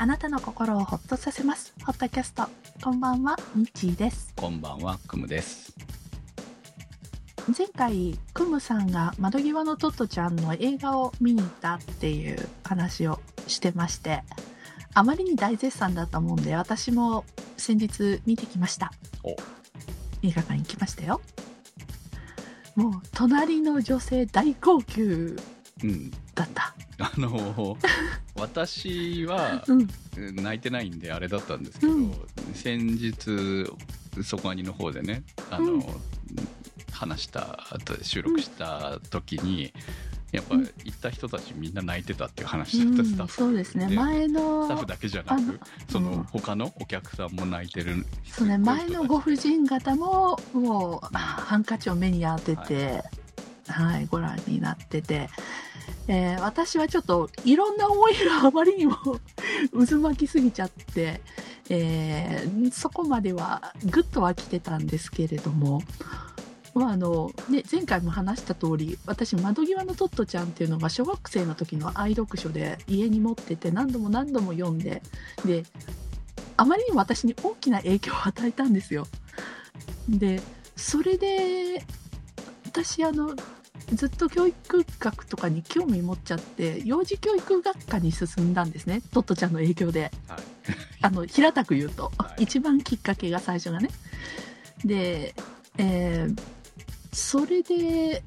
あなたの心をほっとさせます。ホットキャスト。こんばんは、ミッチーです。こんばんは、くむです。前回、クムさんが窓際のトットちゃんの映画を見に行ったっていう話をしてまして、あまりに大絶賛だったもんで、私も先日見てきました。お映画館に行きましたよ。もう、隣の女性大号泣うん。だった。あの、私はうん。泣いてないんであれだったんですけど、うん先日、そこアニの方でね、あの、うん話した、後で収録した時に、やっぱうん行った人たちみんな泣いてたっていう話だった、スタッフ。そうですね。で前の、スタッフだけじゃなく、そのうん他のお客さんも泣いてる。そうね、前のご婦人方も、もう、あハンカチを目に当てて、はい、ご覧になってて、えー私はちょっと、いろんな思いがあまりにも渦巻きすぎちゃって、えーそこまではぐっとは来てたんですけれども、まああのね、前回も話した通り私窓際のトットちゃんっていうのが小学生の時の愛読書で家に持ってて何度も何度も読んでであまりにも私に大きな影響を与えたんですよ。でそれで私あのずっと教育学とかに興味持っちゃって幼児教育学科に進んだんですねトットちゃんの影響で。はいあの平たく言うと、はい一番きっかけが最初がね。で、えーそれで、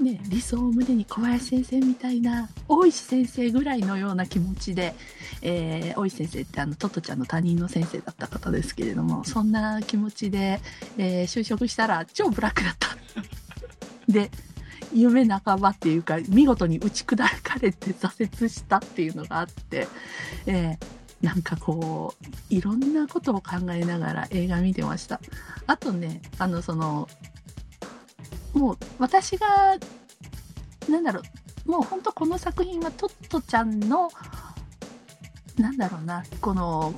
ね、理想を胸に小林先生みたいな大石先生ぐらいのような気持ちで、えー大石先生ってあのトットちゃんの他人の先生だった方ですけれどもそんな気持ちで、えー就職したら超ブラックだった。で夢半ばっていうか見事に打ち砕かれて挫折したっていうのがあって、えーなんかこういろんなことを考えながら映画見てました。あとねあのそのもう私がなんだろうもう本当この作品はトットちゃんのなんだろうなこの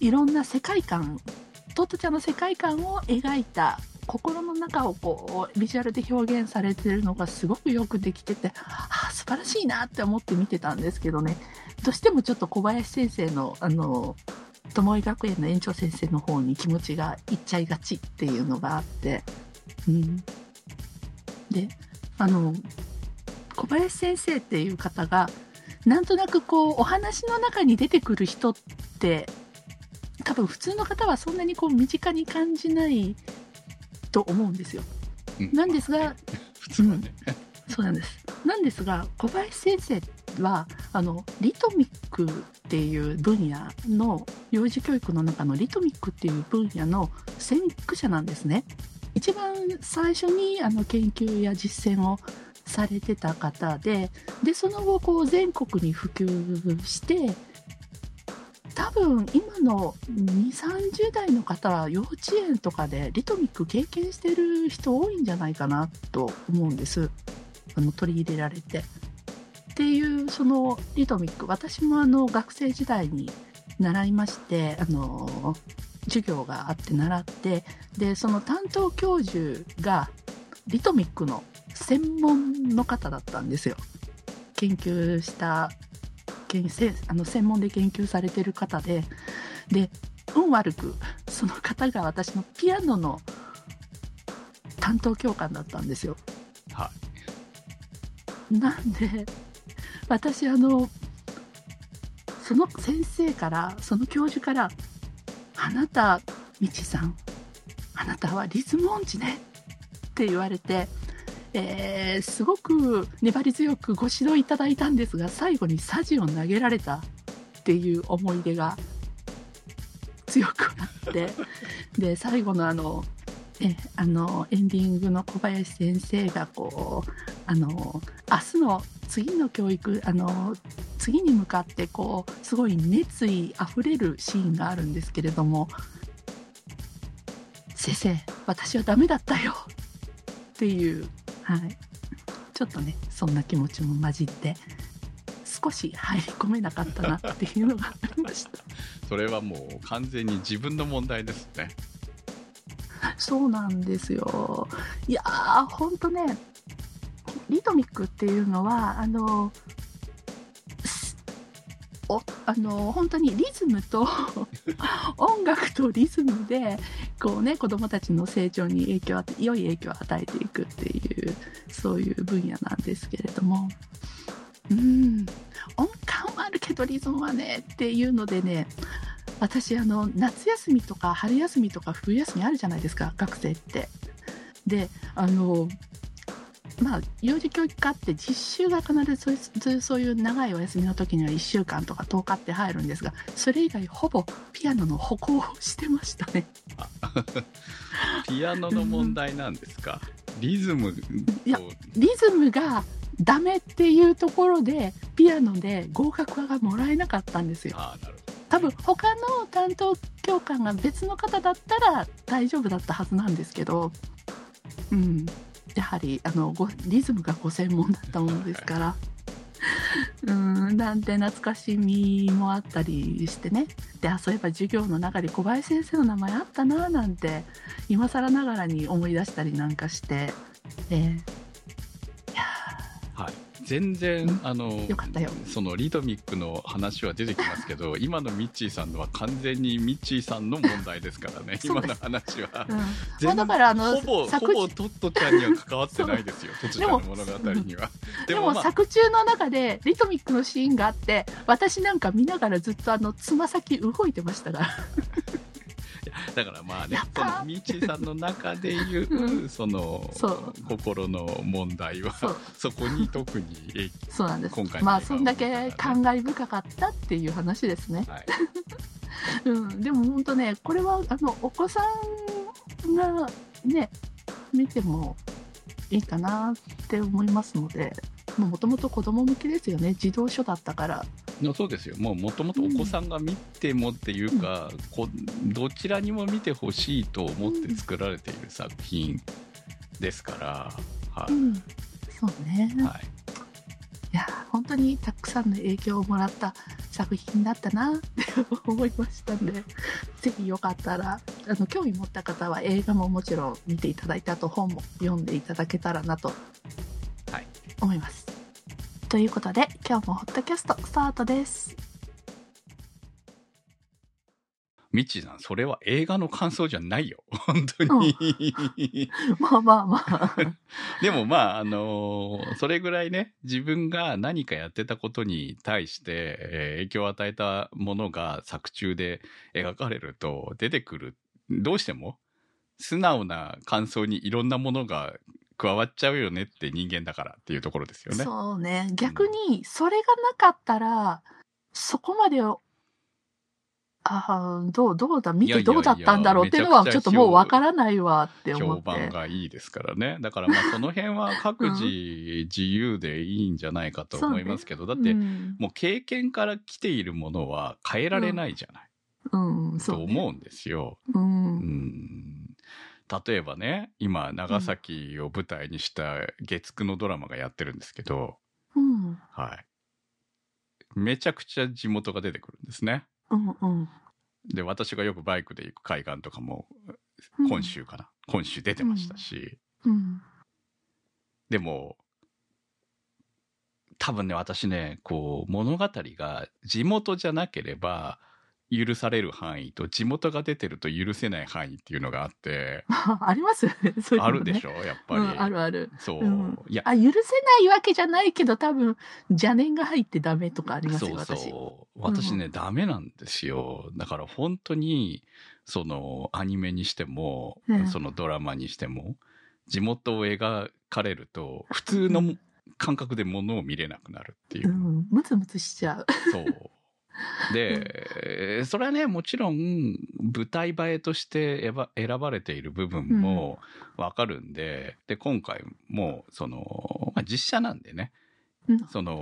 いろんな世界観トットちゃんの世界観を描いた心の中をこうビジュアルで表現されてるのがすごくよくできててああ素晴らしいなって思って見てたんですけどね。どうしてもちょっと小林先生のあの友井学園の園長先生の方に気持ちがいっちゃいがちっていうのがあって、うん、であの小林先生っていう方がなんとなくこうお話の中に出てくる人って多分普通の方はそんなにこう身近に感じないと思うんですよ。うんなんですが、普通はね。そうなんです。なんですが、小林先生は、あの、リトミックっていう分野の、幼児教育の中のリトミックっていう分野の先駆者なんですね。一番最初にあの研究や実践をされてた方で、で、その後、こう、全国に普及して、多分今の2、30代の方は幼稚園とかでリトミック経験してる人多いんじゃないかなと思うんです。あの取り入れられて。っていうそのリトミック私もあの学生時代に習いましてあの授業があって習ってでその担当教授がリトミックの専門の方だったんですよ。研究したあの専門で研究されてる方でで運悪くその方が私のピアノの担当教官だったんですよ。はい。なんで私あのその先生からその教授から「あなたみちさんあなたはリズム音痴ね」って言われて、えーすごく粘り強くご指導いただいたんですが最後にサジを投げられたっていう思い出が強くなって で最後のあのえあのエンディングの小林先生がこうあの明日の次の教育あの次に向かってこうすごい熱意あふれるシーンがあるんですけれども「先生私はダメだったよ」っていう、はい、ちょっとねそんな気持ちも混じって少し入り込めなかったなっていうのがありました。それはもう完全に自分の問題ですね。そうなんですよ。いやー、ほんとね、リトミックっていうのは、あの、すおあの本当にリズムと 音楽とリズムでこうね子どもたちの成長に影響を良い影響を与えていくっていうそういう分野なんですけれどもうん音感はあるけどリズムはねっていうのでね私あの夏休みとか春休みとか冬休みあるじゃないですか学生って。であのまあ、幼児教育科って実習が必ずそういうそういう長いお休みの時には1週間とか10日って入るんですがそれ以外ほぼピアノの歩行をしてましたね。ピアノの問題なんですか、リズムいやとリズムがダメっていうところでピアノで合格がもらえなかったんですよ。多分他の担当教官が別の方だったら大丈夫だったはずなんですけど、うん、やはりあのごリズムがご専門だったものですから。うんなんて懐かしみもあったりしてね。であそういえば授業の中で小林先生の名前あったななんて今更ながらに思い出したりなんかして、えー全然あのよかったよ。そのリドミックの話は出てきますけど 今のミッチーさんのは完全にミッチーさんの問題ですからね今の話は。うん。だからあのほぼほ作ぼトットちゃんには関わってないですよトットちゃんの 物語には。でもまあ。作中の中でリトミックのシーンがあって私なんか見ながらずっとあのつま先動いてましたから だからまあねそのミッチーさんの中でいう、うん。そのそう。心の問題はそこに特に影そうなんです。今回まあそんだけは感慨深かったっていう話ですね、はい。うん、でも本当ねこれはあのお子さんがね見てもいいかなって思いますのでもともと子供向けですよね。児童書だったから。のそうですよ。もともとお子さんが見てもっていうか、こどちらにも見てほしいと思って作られている作品ですから、はうん。そうね、いはい、いや本当にたくさんの影響をもらった作品だったなって 思いましたんで。ぜひよかったらあの興味持った方は映画ももちろん見ていただいてあと本も読んでいただけたらなとはい。思います。ということで今日もホットキャストスタートです。ミッチーさんそれは映画の感想じゃないよ 本当に、まあまあまあ。でもまああのーそれぐらいね自分が何かやってたことに対して、えー影響を与えたものが作中で描かれると出てくるどうしても素直な感想にいろんなものが加わっちゃうよねって人間だからっていうところですよね。そうね逆にそれがなかったらそこまであーどうどうだ見てどうだったんだろうっていうのはめちょっともうわからないわって思評って。判がいいですからね。だからまあその辺は各自自由でいいんじゃないかと思いますけど、だってうんもう経験から来ているものは変えられないじゃない、うん、そうね、と思うんですよ。う。うんん例えばね今長崎を舞台にした月9のドラマがやってるんですけど、うん。はい、めちゃくちゃ地元が出てくるんですね。うん。うん。で私がよくバイクで行く海岸とかもうん今。週かな、今週出てましたし、うん。でも多分ね私ねこう物語が地元じゃなければ許される範囲と地元が出てると許せない範囲っていうのがあって。あります？ね、あるでしょ？やっぱり、うん、あるある。そう、うん。いや。あ、許せないわけじゃないけど、多分、邪念が入ってダメとかありますよ、そう私。そう。私。ね、ダメなんですよ。だから本当にそのアニメにしても、うん。そのドラマにしても地元を描かれると普通の感覚でものを見れなくなるっていう。う、ん、ムツムツしちゃう。そう で、それはねもちろん舞台映えとして選ばれている部分もわかるんで,、で今回もその、まあ、実写なんでね。うん。その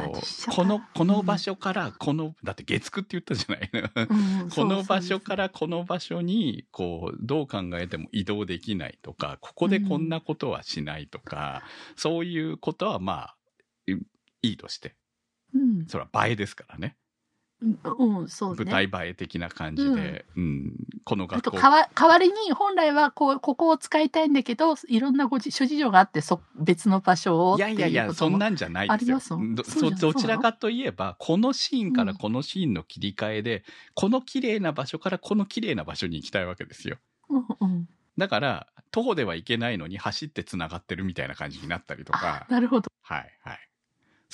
このこの場所からこの、だって月9って言ったじゃない。うん この場所ら。からこの場所にこうどう考えても移動できないとかここでこんなことはしないとか、そういうことはまあいいいとして。うん。それは映えですからねうん、うんそうね。舞台映え的な感じで、うん、このあと学校かわ代わりに本来はこうここを使いたいんだけどいろんなごじ諸事情があってそ別の場所をいやいやいや、そんなんじゃないですよ。どどちらかといえば、このシーンからうんこのシーンの切り替えで、この綺麗な場所からこの綺麗な場所に行きたいわけですよ。うんうん、だから、徒歩では行けないのに走って繋がってるみたいな感じになったりとか、なるほど。はいはい。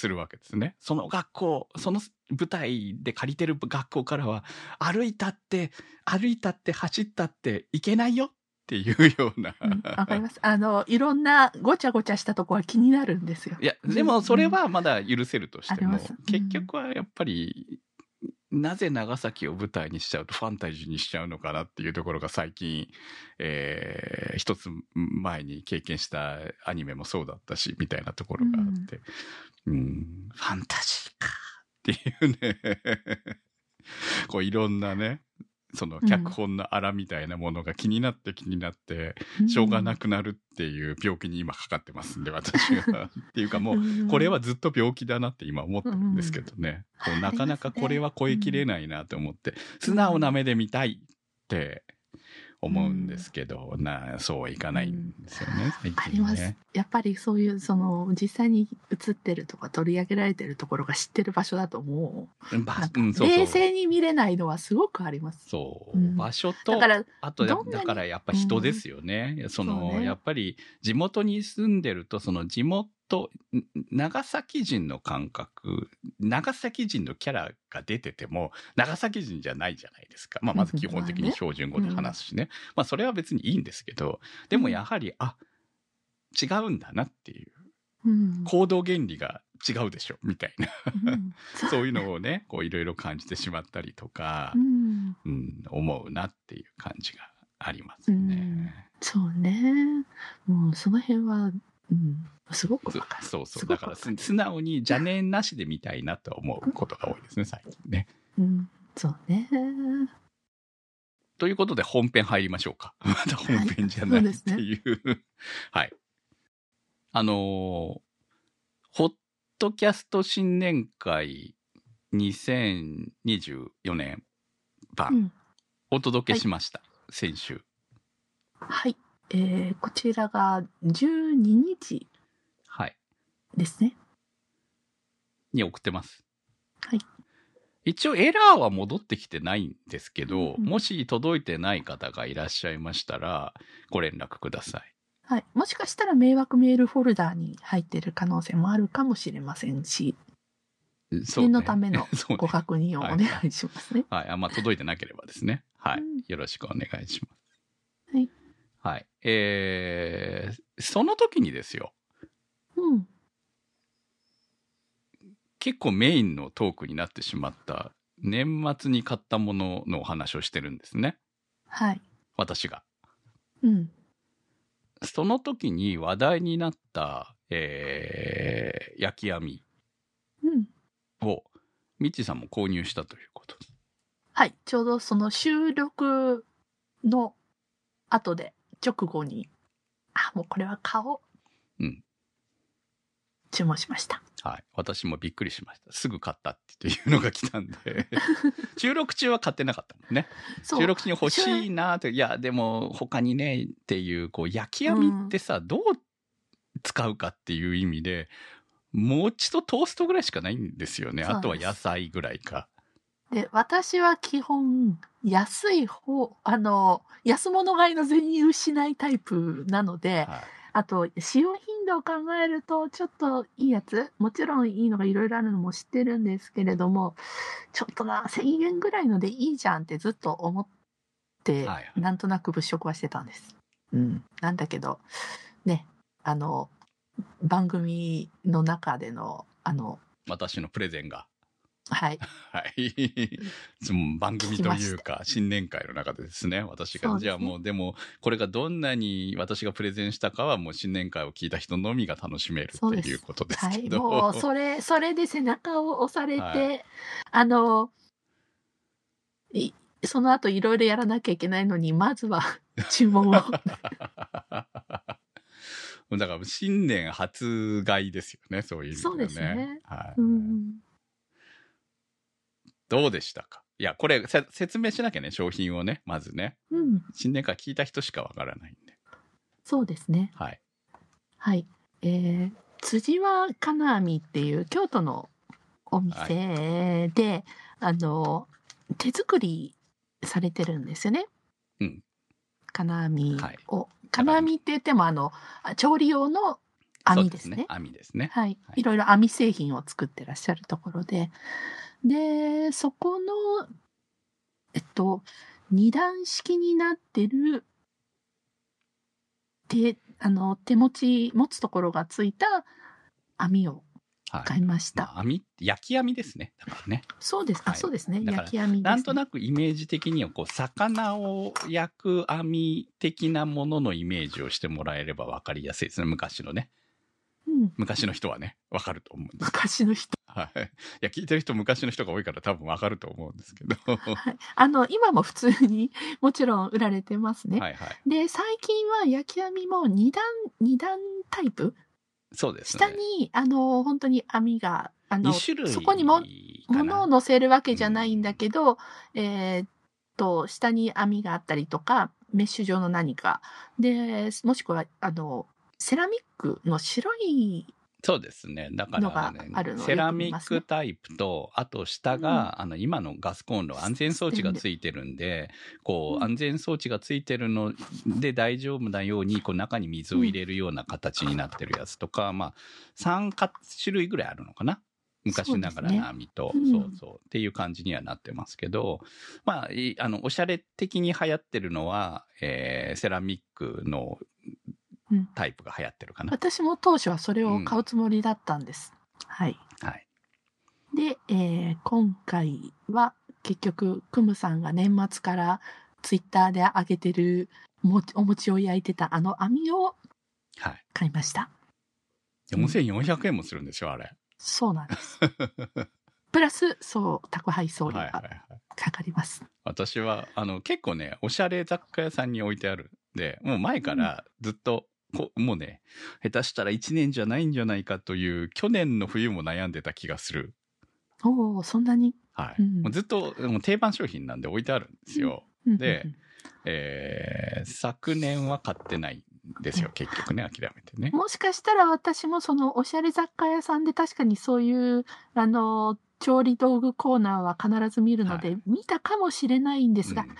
するわけですね。その学校、その舞台で借りてる学校からは、歩いたって、歩いたって走ったって行けないよっていうような。うんわかります。あのいろんなごちゃごちゃしたとこは気になるんですよ。いや、でもそれはまだ許せるとしても、うん結局はやっぱり、なぜ長崎を舞台にしちゃうとファンタジーにしちゃうのかなっていうところが最近、えー一つ前に経験したアニメもそうだったし、みたいなところがあって、うん、ファンタジーかっていうね、こういろんなね、その脚本の荒みたいなものが気になって気になって、しょうがなくなるっていう病気に今かかってますんで、私は。っていうかもう、うん。これはずっと病気だなって今思ってるんですけどね。うん。こうなかなかこれは超えきれないなと思って、素直な目で見たいって思うんですけど、な、そうはいかないんですよね、最あります。やっぱりそういうその実際に映ってるとか取り上げられてるところが知ってる場所だともばう冷静に見れないのはすごくあります。そう、うん場所とだからあとだからやっぱ人ですよね。そのね。やっぱり地元に住んでるとその地元ん長崎人の感覚長崎人のキャラが出てても長崎人じゃないじゃないですか。まあまず基本的に標準語で話すしね。まあそれは別にいいんですけどでもやはり、あ違うんだなっていううん。行動原理が違うでしょみたいな。うん。そういうのをねこういろいろ感じてしまったりとかう、ん。うん、思うなっていう感じがありますね。そうね。もうその辺は、うん、すごく。そうそう。だから素直に邪念なしで見たいなと思うことが多いですね、最近ね。うん、そうね。ということで本編入りましょうか。まだ本編じゃないってはいそういう。はい。あのーホットキャスト新年会2024年う版ん、お届けしました。先週。はい。えー、こちらが12日はい。ですね。に送ってます。はい。一応エラーは戻ってきてないんですけど、うんもし届いてない方がいらっしゃいましたら、ご連絡ください。はい。もしかしたら迷惑メールフォルダーに入っている可能性もあるかもしれませんし、ね念のための ご確認をお願いしますね。はい。あ、まあ、届いてなければですね。はいうん。よろしくお願いします。はい。はい。えー、その時にですよ、うん。結構メインのトークになってしまった、年末に買ったもののお話をしてるんですね。はい。私が。うん。その時に話題になった、えー、焼き網うん。を、ミッチーさんも購入したということで。はい。ちょうどその収録の後で、直後に、あ、もうこれは買おう。うん。注文しました。はい。私もびっくりしました。すぐ買ったっていうのが来たんで。収録中は買ってなかったもんね。収録中に欲しいなって、いや、でも他にね、っていう、こう、焼き網ってさ、どう使うかっていう意味で、餅とトーストぐらいしかないんですよね。あとは野菜ぐらいか。で、私は基本、安い方、あの、安物買いの銭失いタイプなので、はい。あと、使用頻度を考えると、ちょっといいやつ、もちろんいいのがいろいろあるのも知ってるんですけれども、ちょっとな、1000円ぐらいのでいいじゃんってずっと思って、はいはいなんとなく物色はしてたんです。うん。なんだけど、ね、あの、番組の中での、あの、私のプレゼンが。はい、はい。その番組というか、新年会の中でですね、私が、ねじゃあもう、でも、これがどんなに私がプレゼンしたかは、もう新年会を聞いた人のみが楽しめるそうですっていうことですはい、けど。もう、それ、それで背中を押されて、はいあの、いその後いろいろやらなきゃいけないのに、まずは 注文を。だから新年初買いですよね、そういう意味ではね。そうですねはい。うん、どうでしたか？いや、これせ説明しなきゃね、商品をね、まずね。うん。新年会聞いた人しかわからないんで。そうですね。はい。はい。えー、辻は金網っていう京都のお店で、あの、手作りされてるんですよね。うん。金網はいを。金網って言っても、あの、あ調理用の網ですね。そう網ですね。はいは。いいろいろ網製品を作ってらっしゃるところで。で、そこの、えっと、二段式になってる、手、あの、手持ち、持つところがついた網をはい。買いました。まあ網焼き網ですね。だからね。そうです。あ、はいそうですね。焼き網ね。なんとなくイメージ的には、こう、魚を焼く網的なもののイメージをしてもらえれば分かりやすいですね。昔のね。うん。昔の人はね、分かると思うんです。昔の人。はい。いや、聞いてる人昔の人が多いから多分分かると思うんですけど。ははい。あの、今も普通にもちろん売られてますね。いはい。で、最近は焼き網も二段、二段タイプ？そうですね。下に、あの、本当に網が、あの、2種類そこにも物を乗せるわけじゃないんだけど、えーっと、下に網があったりとか、メッシュ状の何か。で、もしくは、あの、セラミックの白い、そうですね。だから、ねあるのをセラミックタイプと、あと下が、あの、今のガスコンロ安全装置がついてるんで、こう、うん。安全装置がついてるので大丈夫なように、こう、中に水を入れるような形になってるやつとか、まあ、3か種類ぐらいあるのかな？昔ながらの網と、そうねそうそう、っていう感じにはなってますけど、まあ、いあの、おしゃれ的に流行ってるのは、えーセラミックのうんタイプが流行ってるかな。私も当初はそれを買うつもりだったんです。はい。はい。で、えー今回は結局、クムさんが年末からツイッターで上げてるもお餅を焼いてたあの網をはい。買いました。4400円もするんですよ、あれ。そうなんです。プラス、そう、宅配送料がはいはいはい。かかります。私は、あの、結構ね、おしゃれ雑貨屋さんに置いてあるんで、もう前からずっと、こもうね、下手したら1年じゃないんじゃないかという、去年の冬も悩んでた気がする。おお、そんなに？はい。うんもうずっと、もう定番商品なんで置いてあるんですよ。うんでうんえー昨年は買ってないんですよ、結局ね、諦めてねうん。もしかしたら私もそのおしゃれ雑貨屋さんで確かにそういう、あの、調理道具コーナーは必ず見るので、は見たかもしれないんですが、うん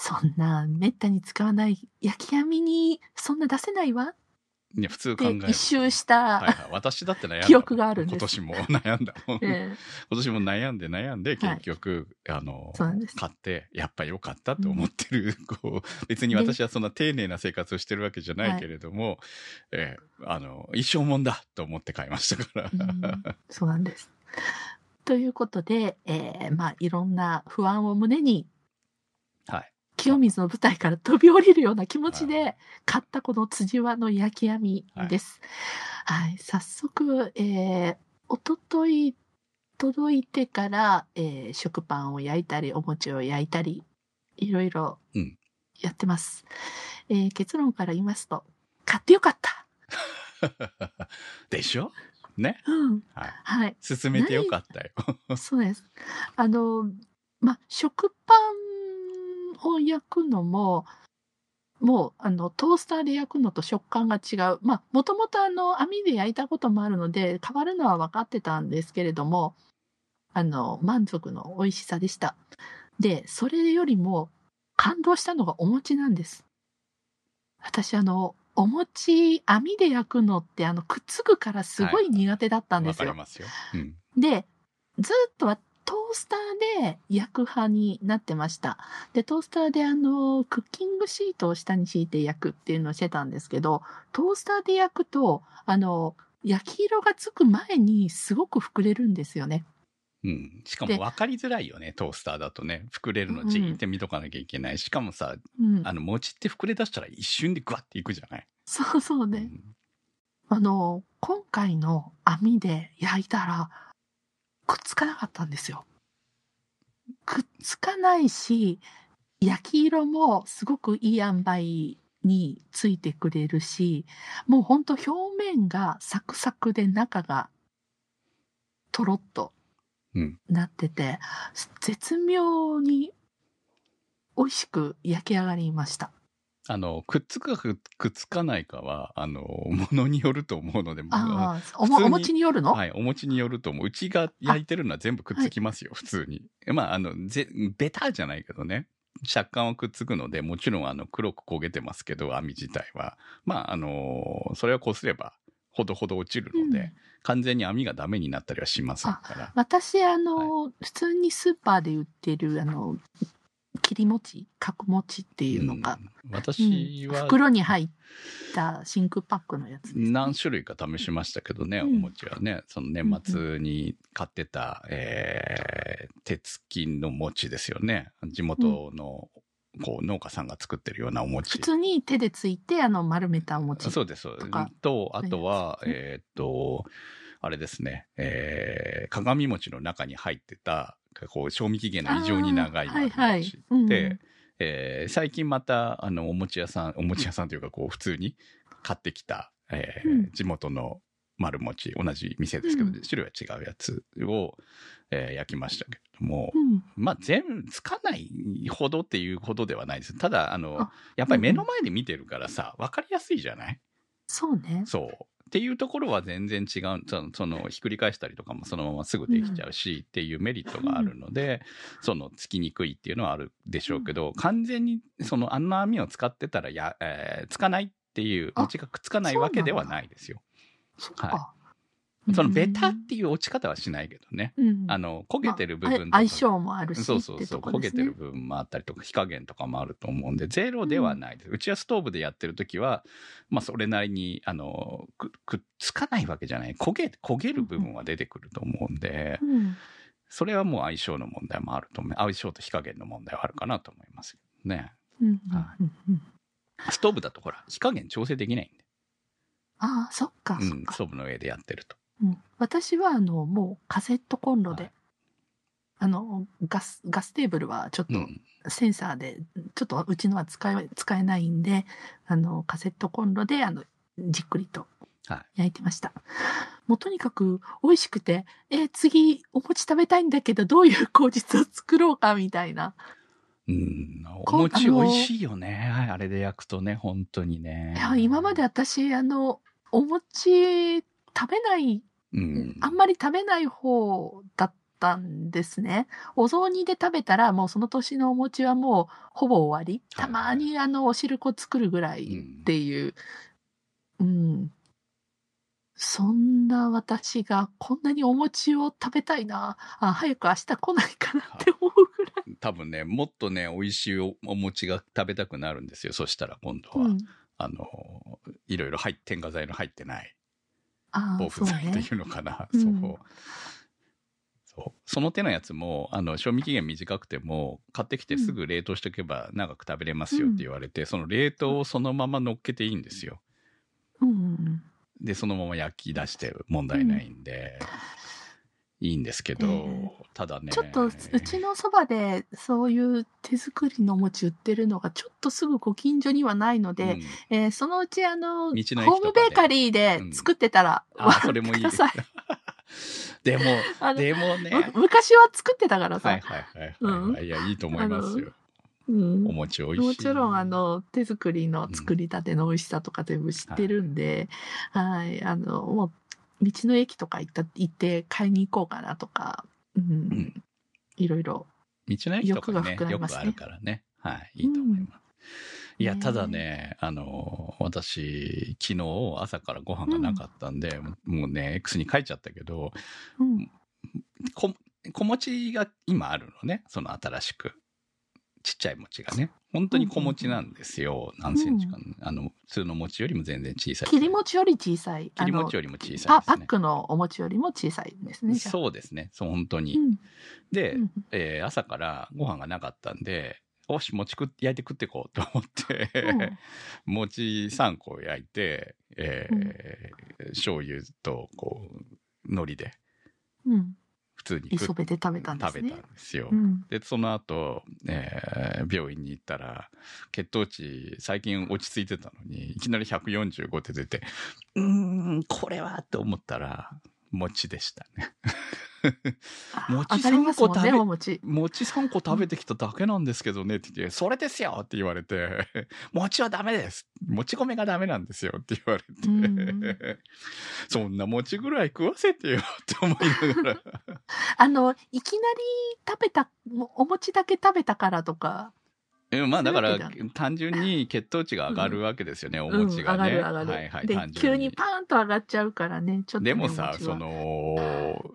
そんな、めったに使わない焼き網に、そんな出せないわ。ね、普通考え一周した、はいはい、私だって悩んだ。記憶があるんです。今年も悩んだ。え今年も悩んで悩んではい。結局、あのそうなんです。買ってやっぱ良かったと思ってる、こう別に私はそんな丁寧な生活をしてるわけじゃないけれども、えーあの一生もんだと思って買いましたから、そうなんです。ということで、えーまあ、いろんな不安を胸に、はい清水の舞台から飛び降りるような気持ちはで買ったこの辻輪の焼き網です。はい、早速、えー、おととい届いてから、えー食パンを焼いたり、お餅を焼いたり、いろいろうんやってます。えー結論から言いますと、買ってよかった。でしょ？ね、うん。はい、はい。進めてよかったよ。そうです。あの、まあ、食パンを焼くのも、もう、あの、トースターで焼くのと食感が違う。まあ、もともとあの、網で焼いたこともあるので、変わるのは分かってたんですけれども、あの、満足の美味しさでした。で、それよりも、感動したのがお餅なんです。私、あの、お餅、網で焼くのって、あの、くっつくからすごい苦手だったんですよわかり。ますよ。うん。で、ずっとはトースターで焼く派になってました。で、トースターであの、クッキングシートを下に敷いて焼くっていうのをしてたんですけど、トースターで焼くと、あの、焼き色がつく前にすごく膨れるんですよね。うん。しかでも分かりづらいよね、トースターだとね。膨れるのじーって見とかなきゃいけない。しかもさ、うんあ。の、餅って膨れ出したら一瞬でグワッていくじゃない？そうそうね。うんあの、今回の網で焼いたら、くっつかなかったんですよ。くっつかないし、焼き色もすごくいい塩梅についてくれるし、もうほんと表面がサクサクで中がとろっとうん。なってて、絶妙に美味しく焼き上がりました。あの、くっつくかくくっつかないかは、あの、ものによると思うので、ああ、お餅によるの、はい、お餅によると思う。うちが焼いてるのは全部くっつきますよ、普通に。まあ、あの、ぜ、ベタじゃないけどね。食感はくっつくので、もちろんあの、黒く焦げてますけど、網自体は。まあ、あの、それをこすれば、ほどほど落ちるので、うん完全に網がダメになったりはしませんから。私、あの、普通にスーパーで売ってる、あの、切り餅角餅っていうのが、うん私は、袋に入った真空パックのやつね。何種類か試しましたけどね、うんお餅はね。その年末に買ってた、えー、鉄筋の餅ですよね。地元の、こう、農家さんが作ってるようなお餅。普通に手でついて、あの、丸めたお餅。そうです、そうですとあとは、えーっと、あれですね、えー、鏡餅の中に入ってた、こう、賞味期限の異常に長いあーはい丸はい餅うんで、えー最近また、あの、お餅屋さん、お餅屋さんというか、こう、普通に買ってきた、えーうん地元の丸餅、同じ店ですけど、うん種類は違うやつを、えー焼きましたけれども、うん。まあ、全部つかないほどっていうほどではないです。ただ、あのあ、やっぱり目の前で見てるからさ、わかりやすいじゃない？そうね。そう。っていうところは全然違う。その、そのひっくり返したりとかもそのまますぐできちゃうし、っていうメリットがあるので、その、つきにくいっていうのはあるでしょうけど、完全に、その、あの網を使ってたら、や、えーつかないっていう、あ餅がくっつかないわけではないですよ。はその、ベタっていう落ち方はしないけどね。うん、あの、焦げてる部分とか。まあ相性もあるしそうそうそう、ってとこ焦げてる部分もあったりとか、火加減とかもあると思うんで、ゼロではないです。うちはストーブでやってる時は、まあ、それなりに、あの、く、くっつかないわけじゃない。焦げ、焦げる部分は出てくると思うんで、うんそれはもう相性の問題もあると思う。相性と火加減の問題はあるかなと思いますけどね。うんうんはうんうんストーブだとほら、火加減調整できないんで。ああ、そっか、うん、そっかス。トーブの上でやってると。うん私は、あの、もうカセットコンロで、はいあの、ガス、ガステーブルはちょっとうん。センサーで、ちょっとうちのは使え、使えないんで、あの、カセットコンロで、あの、じっくりとはい。焼いてました。もうとにかく美味しくて、えー次お餅食べたいんだけど、どういう口実を作ろうかみたいな。うん、おこ餅美味しいよね。あれで焼くとね、本当にね。いや今まで私、あの、お餅食べない、うん。あんまり食べない方だったんですね。お雑煮で食べたら、もうその年のお餅はもうほぼ終わり。はいたまにあの、お汁粉作るぐらいっていう。うん。そんな私がこんなにお餅を食べたいな。あ、早く明日来ないかなって思うぐらい。多分ね、もっとね、美味しいおお餅が食べたくなるんですよ。そしたら今度は、うん。あの、いろいろ入っ添加剤の入ってない、防腐剤ってい。うのかな。うんそう。そう。その手のやつも、あの、賞味期限短くても、買ってきてすぐ冷凍しとけば長く食べれますよって言われて、その冷凍をそのまま乗っけていいんですよ。うんうんで、そのまま焼き出して問題ないんで、いいんですけど、えただね。ちょっとうちのそばでそういう手作りのお餅売ってるのがちょっとすぐご近所にはないので、うんえーそのうちあの、ホームベーカリーで作ってたら、あ、それもいい。でも、でもね。む昔は作ってたからさ。はいはいはいはい、はいいや、いいと思いますよ。うんお餅美味しい。もちろん、あ、の、手作りの作りたての美味しさとか全部知ってるんで、はい、あの、もう、道の駅とか行った、行って買いに行こうかなとか、うん、んいろいろ。道の駅とかね、ねよくあるからね。はい、いいと思います。いや、ねえただね、あの、私、昨日朝からご飯がなかったんで、もうね、X に書いちゃったけど、うん、こ、小餅が今あるのね、その新しく。ちっちゃい餅がね。本当に小餅なんですよ。何センチかな、あの、普通の餅よりも全然小さい。切り餅より小さい。切り餅あよりも小さいね。パパックのお餅よりも小さいですね。そうですね。そう、本当に。うんで、うんえー朝からご飯がなかったんで、よし、餅食っ焼いて食ってこうと思って、うん餅3個焼いて、えー醤油と、こう、海苔で、うん。普通に磯辺で食べたんですね食べたんですよ。うん。で、その後、えー病院に行ったら、血糖値最近落ち着いてたのに、いきなり145って出て、うーん、これはって思ったら、餅でしたね。餅当たりますもんね、三個食べお餅。餅3個食べてきただけなんですけどねって言って、それですよって言われて、餅はダメです餅米がダメなんですよって言われて、うんそんな餅ぐらい食わせてよって思いながら。あの、いきなり食べた、お餅だけ食べたからとか、えまあだから単純に血糖値が上がるわけですよね、おうん、餅がね。上がる上がる。はいはい、で急にパーンと上がっちゃうからね、ちょっと、ね。でもさ、その、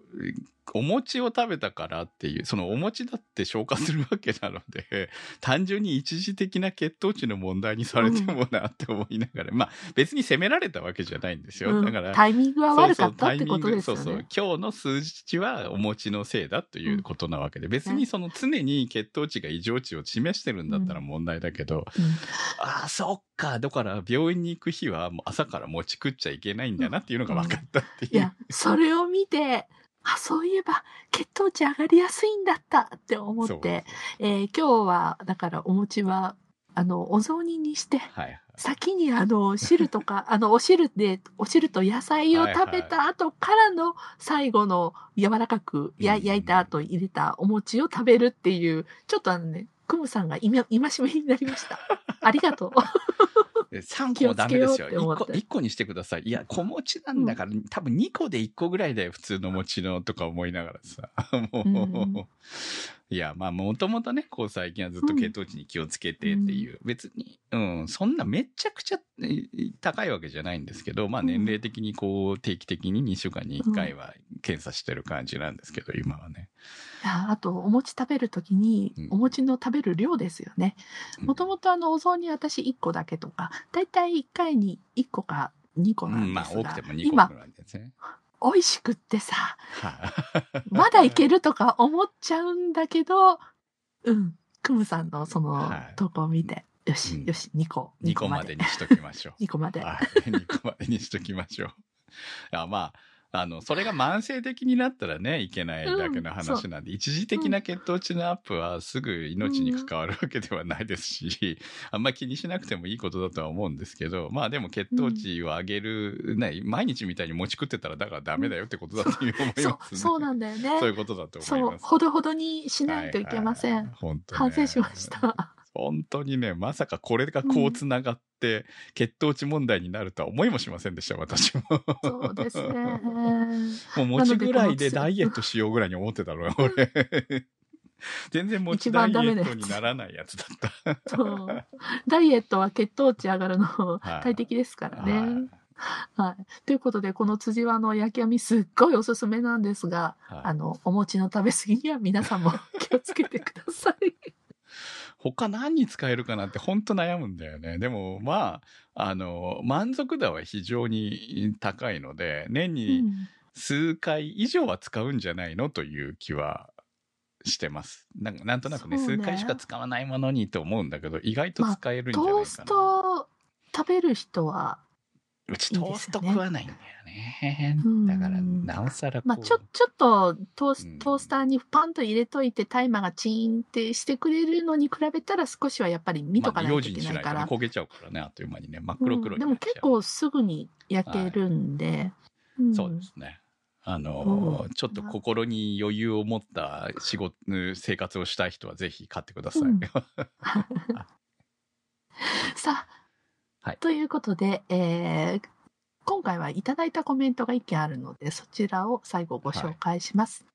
お餅を食べたからっていう、そのお餅だって消化するわけなので、単純に一時的な血糖値の問題にされてもなって思いながら、まあ別に責められたわけじゃないんですよ。うんだから、タイミングは悪かったってことですよね。そうそう。今日の数値はお餅のせいだということなわけで、別にその常に血糖値が異常値を示してるんだったら問題だけど、うんああ、そっか。だから病院に行く日はもう朝から餅食っちゃいけないんだなっていうのが分かったっていう。いや、それを見て、あ、そういえば血糖値上がりやすいんだったって思って、えー今日は、だからお餅は、あの、お雑煮にして、はいはい。先にあの、汁とか、あの、お汁で、お汁と野菜を食べた後からの最後の柔らかく焼いた後入れたお餅を食べるっていう、ちょっとあのね、クムさんが今、今しめになりました。ありがとう。で3 個もダメですよ。1気をつけようって思って。個、一個にしてください。いや、小餅なんだから、多分2個で1個ぐらいだよ、普通の餅のとか思いながらさ。もう、うん。いや、まあ、もともとね、こう最近はずっと血糖値に気をつけてっていう、別に、うん、そんなめちゃくちゃえ高いわけじゃないんですけど、まあ、うん。年齢的にこう、定期的に2週間に1回は検査してる感じなんですけど、今はね。いやあと、お餅食べるときにうん、お餅の食べる量ですよね。うん。もともとあの、お雑煮私1個だけとか、だいたい1回に1個か2個うん、まあ、なんですが、多くても2個今ぐ、らいですね。美味しくってさ、はい。まだいけるとか思っちゃうんだけど、うん、クムさんのそのはい投稿を見て、よし、うんよし、2個、2個までにしときましょう。2個まで。はい。2個までにしときましょう。いや、まあ、あの、それが慢性的になったらね、いけないだけのうん話なんで、一時的な血糖値のアップはすぐ命に関わるわけではないですし、あんま気にしなくてもいいことだとは思うんですけど、まあでも血糖値を上げる、ね、毎日みたいに持ち食ってたらだからダメだよってことだっていう思いそう、ますね。そうなんだよね。そういうことだと思いそうま、す。ほどほどにしないといけません。はいはいはい本当ね反省しました。本当にね、まさかこれがこうつながって、血糖値問題になるとは思いもしませんでした、私も。そうですね。もう餅ぐらいでダイエットしようぐらいに思ってたのよ、俺。全然餅一ダイエットにならないやつだった。そう。ダイエットは血糖値上がるのはい大敵ですからね。はいはい。ということで、この辻輪の焼き網すっごいおすすめなんですが、はいあの、お餅の食べ過ぎには皆さんも気をつけてください。他何に使えるかなって本当悩むんだよね。でもまあ、あの、満足度は非常に高いので、年うにん数回以上は使うんじゃないのという気はしてます。なんかなんとなくねね数回しか使わないものにと思うんだけど、意外と使えるんじゃないかな。トースト食べる人は、うちいいトースト食わないんだよね。うんだから、なおさら。まあ、ちょ、ちょっとトースうんトースターにパンと入れといてタイマーがチーンってしてくれるのに比べたら少しはやっぱり見とまあ、かないといけないから。焦げちゃうからね、あっという間にね。真っうん黒黒にでもなっちゃう結構すぐに焼けるんで。んそうですね。あのちょっと心に余裕を持った仕事、生活をしたい人はぜひ買ってください。うん さあ、はいということで、えー今回はいただいたコメントが一件あるので、そちらを最後ご紹介します。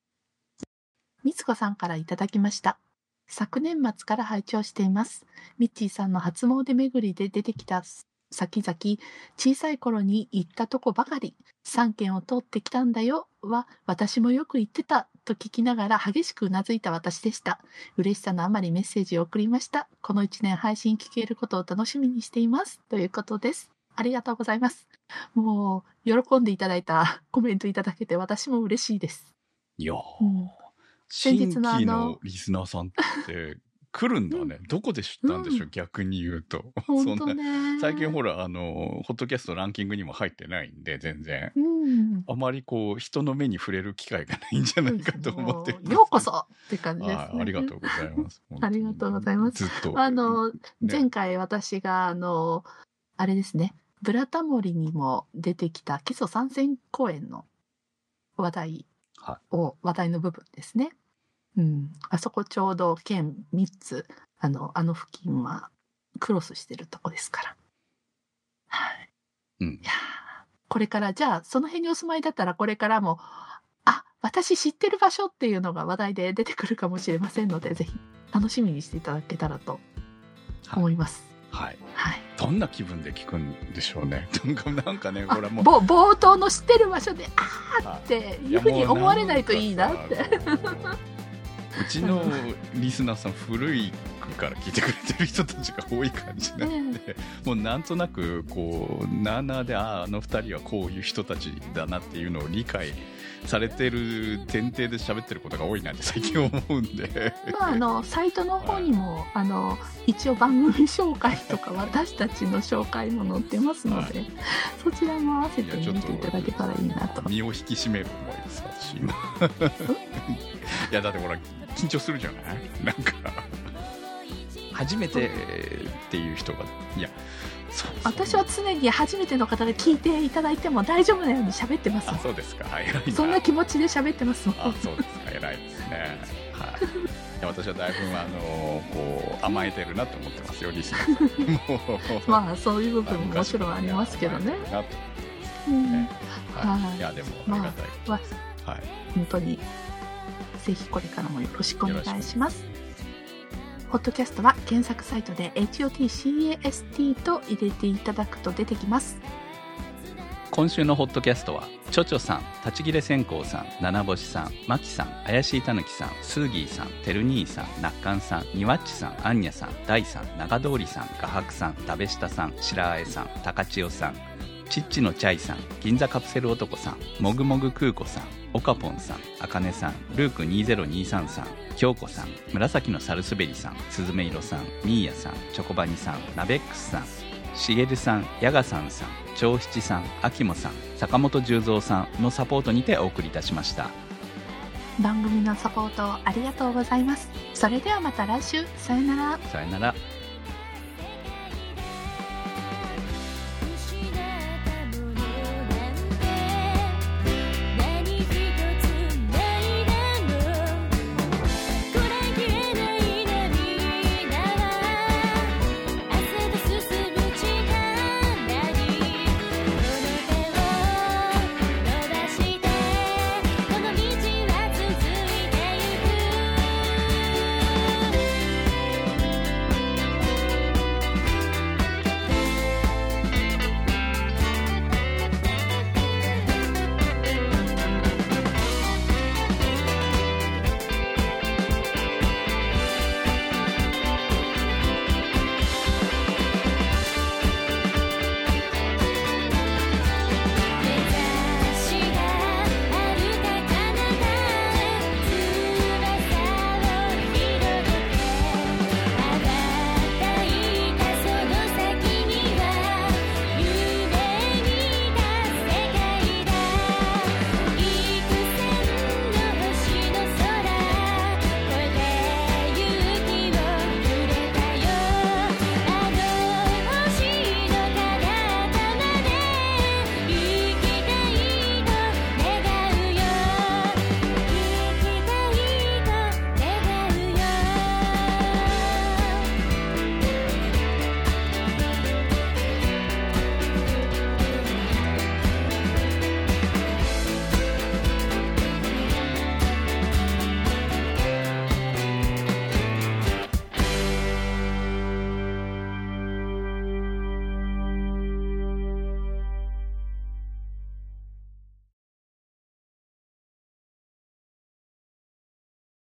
みつこさんからいただきました。昨年末から拝聴しています。ミッチーさんの初詣巡りで出てきた先々、小さい頃に行ったとこばかり、3軒を通ってきたんだよは、私もよく行ってたと聞きながら激しくうなずいた私でした。嬉しさのあまりメッセージを送りました。この1年配信聞けることを楽しみにしています。ということです。ありがとうございます。もう、喜んでいただいたコメントいただけて私も嬉しいです。いやー、うん新先日のあのリスナーさんって来るんだね。どこで知ったんでしょう、うん逆に言うと。本そんな。最近ほら、あの、ホットキャストランキングにも入ってないんで、全然。うん。あまりこう、人の目に触れる機会がないんじゃないかと思ってようこそって感じですありがとうございます。ありがとうございますずっと。あの、ね前回私が、あの、あれですね、ブラタモリにも出てきた基礎参戦公演の話題はを話題の部分ですね。うん。あそこちょうど県3つ、あの、あの付近はクロスしてるとこですから。はい。うんいやーこれから、じゃあ、その辺にお住まいだったら、これからも、あ、私知ってる場所っていうのが話題で出てくるかもしれませんので、ぜひ楽しみにしていただけたらと思います。はい。はい。どんな気分で聞くんでしょうね。なんか、なんかね、これはもう。ぼ冒頭の知ってる場所で、あーはっていうふうに思われないといいなって。うちのリスナーさん古いから聞いてくれてる人たちが多い感じなんで、もうなんとなくこうなあなあであああの二人はこういう人たちだなっていうのを理解されてる前提で喋ってることが多いなって最近思うんで。まあ、あのサイトの方にも、あの一応番組紹介とか私たちの紹介も載ってますので、はそちらも合わせて見ていただけたらいいなと。身を引き締める思いです私今いやだってほら緊張するじゃない？なんか初めてっていう人がいやそう私は常に初めての方で聞いていただいても大丈夫なように喋ってます。あそうですか。はい。偉い。なそんな気持ちで喋ってます。もんあそうですか。偉いですね。はい。私はだいぶあのこう甘えてるなと思ってますよリスナーさん。まあそういう部分ももちろんありますけどね。ねはい、はい。いやでもありがたい、まあはい。本当にぜひこれからもよろしくお願いします。ホットキャストは検索サイトで HOTCAST と入れていただくと出てきます。今週のホットキャストはちょちょさん立ち切れ線香さん七星さんまきさん怪しいたぬきさんスーギーさんてる兄さんなっかんさんにわっちさんあんにゃさん大さん長通りさん画伯さんだべしたさん白あえさん高千代さんちっちのチャイさん銀座カプセル男さんもぐもぐ空子さんおかぽんさんあかねさんルーク2023さん京子さん紫のサルスベリさんすずめいろさんミーヤさんチョコバニさんナベックスさんしげるさん、やがさんさん、長七さん、あきもさん、坂本十三さんのサポートにてお送りいたしました。番組のサポートありがとうございます。それではまた来週。さよなら。さよなら。